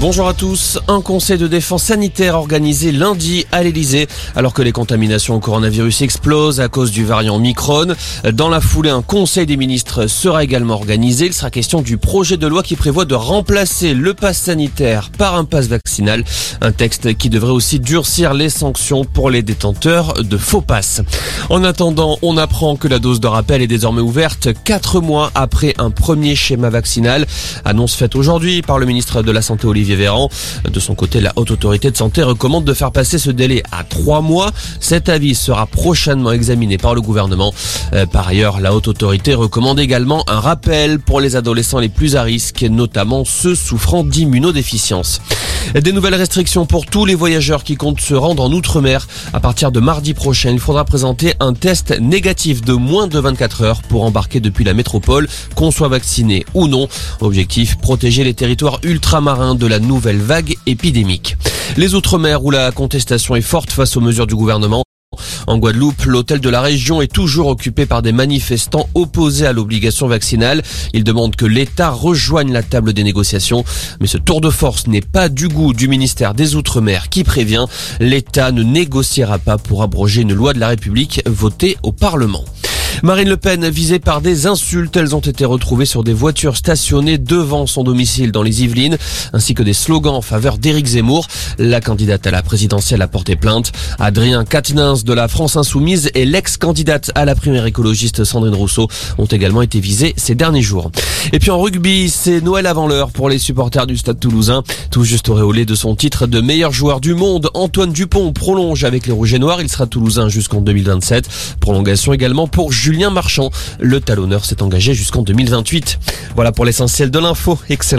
Bonjour à tous. Un conseil de défense sanitaire organisé lundi à l'Elysée alors que les contaminations au coronavirus explosent à cause du variant Micron. Dans la foulée, un conseil des ministres sera également organisé. Il sera question du projet de loi qui prévoit de remplacer le pass sanitaire par un pass vaccinal. Un texte qui devrait aussi durcir les sanctions pour les détenteurs de faux passes. En attendant, on apprend que la dose de rappel est désormais ouverte quatre mois après un premier schéma vaccinal. Annonce faite aujourd'hui par le ministre de la Santé Olivier De son côté, la Haute Autorité de Santé recommande de faire passer ce délai à trois mois. Cet avis sera prochainement examiné par le gouvernement. Euh, par ailleurs, la Haute Autorité recommande également un rappel pour les adolescents les plus à risque, notamment ceux souffrant d'immunodéficience. Des nouvelles restrictions pour tous les voyageurs qui comptent se rendre en Outre-mer. À partir de mardi prochain, il faudra présenter un test négatif de moins de 24 heures pour embarquer depuis la métropole, qu'on soit vacciné ou non. Objectif, protéger les territoires ultramarins de la nouvelle vague épidémique. Les Outre-mer où la contestation est forte face aux mesures du gouvernement. En Guadeloupe, l'hôtel de la région est toujours occupé par des manifestants opposés à l'obligation vaccinale. Ils demandent que l'État rejoigne la table des négociations. Mais ce tour de force n'est pas du goût du ministère des Outre-mer qui prévient l'État ne négociera pas pour abroger une loi de la République votée au Parlement. Marine Le Pen visée par des insultes, elles ont été retrouvées sur des voitures stationnées devant son domicile dans les Yvelines, ainsi que des slogans en faveur d'Éric Zemmour. La candidate à la présidentielle a porté plainte. Adrien Quatennens de la France Insoumise et l'ex-candidate à la primaire écologiste Sandrine Rousseau ont également été visés ces derniers jours. Et puis en rugby, c'est Noël avant l'heure pour les supporters du Stade Toulousain. Tout juste auréolé de son titre de meilleur joueur du monde, Antoine Dupont prolonge avec les Rouges et Noirs. Il sera Toulousain jusqu'en 2027. Prolongation également pour Julien Marchand. Le talonneur s'est engagé jusqu'en 2028. Voilà pour l'essentiel de l'info. Excellent.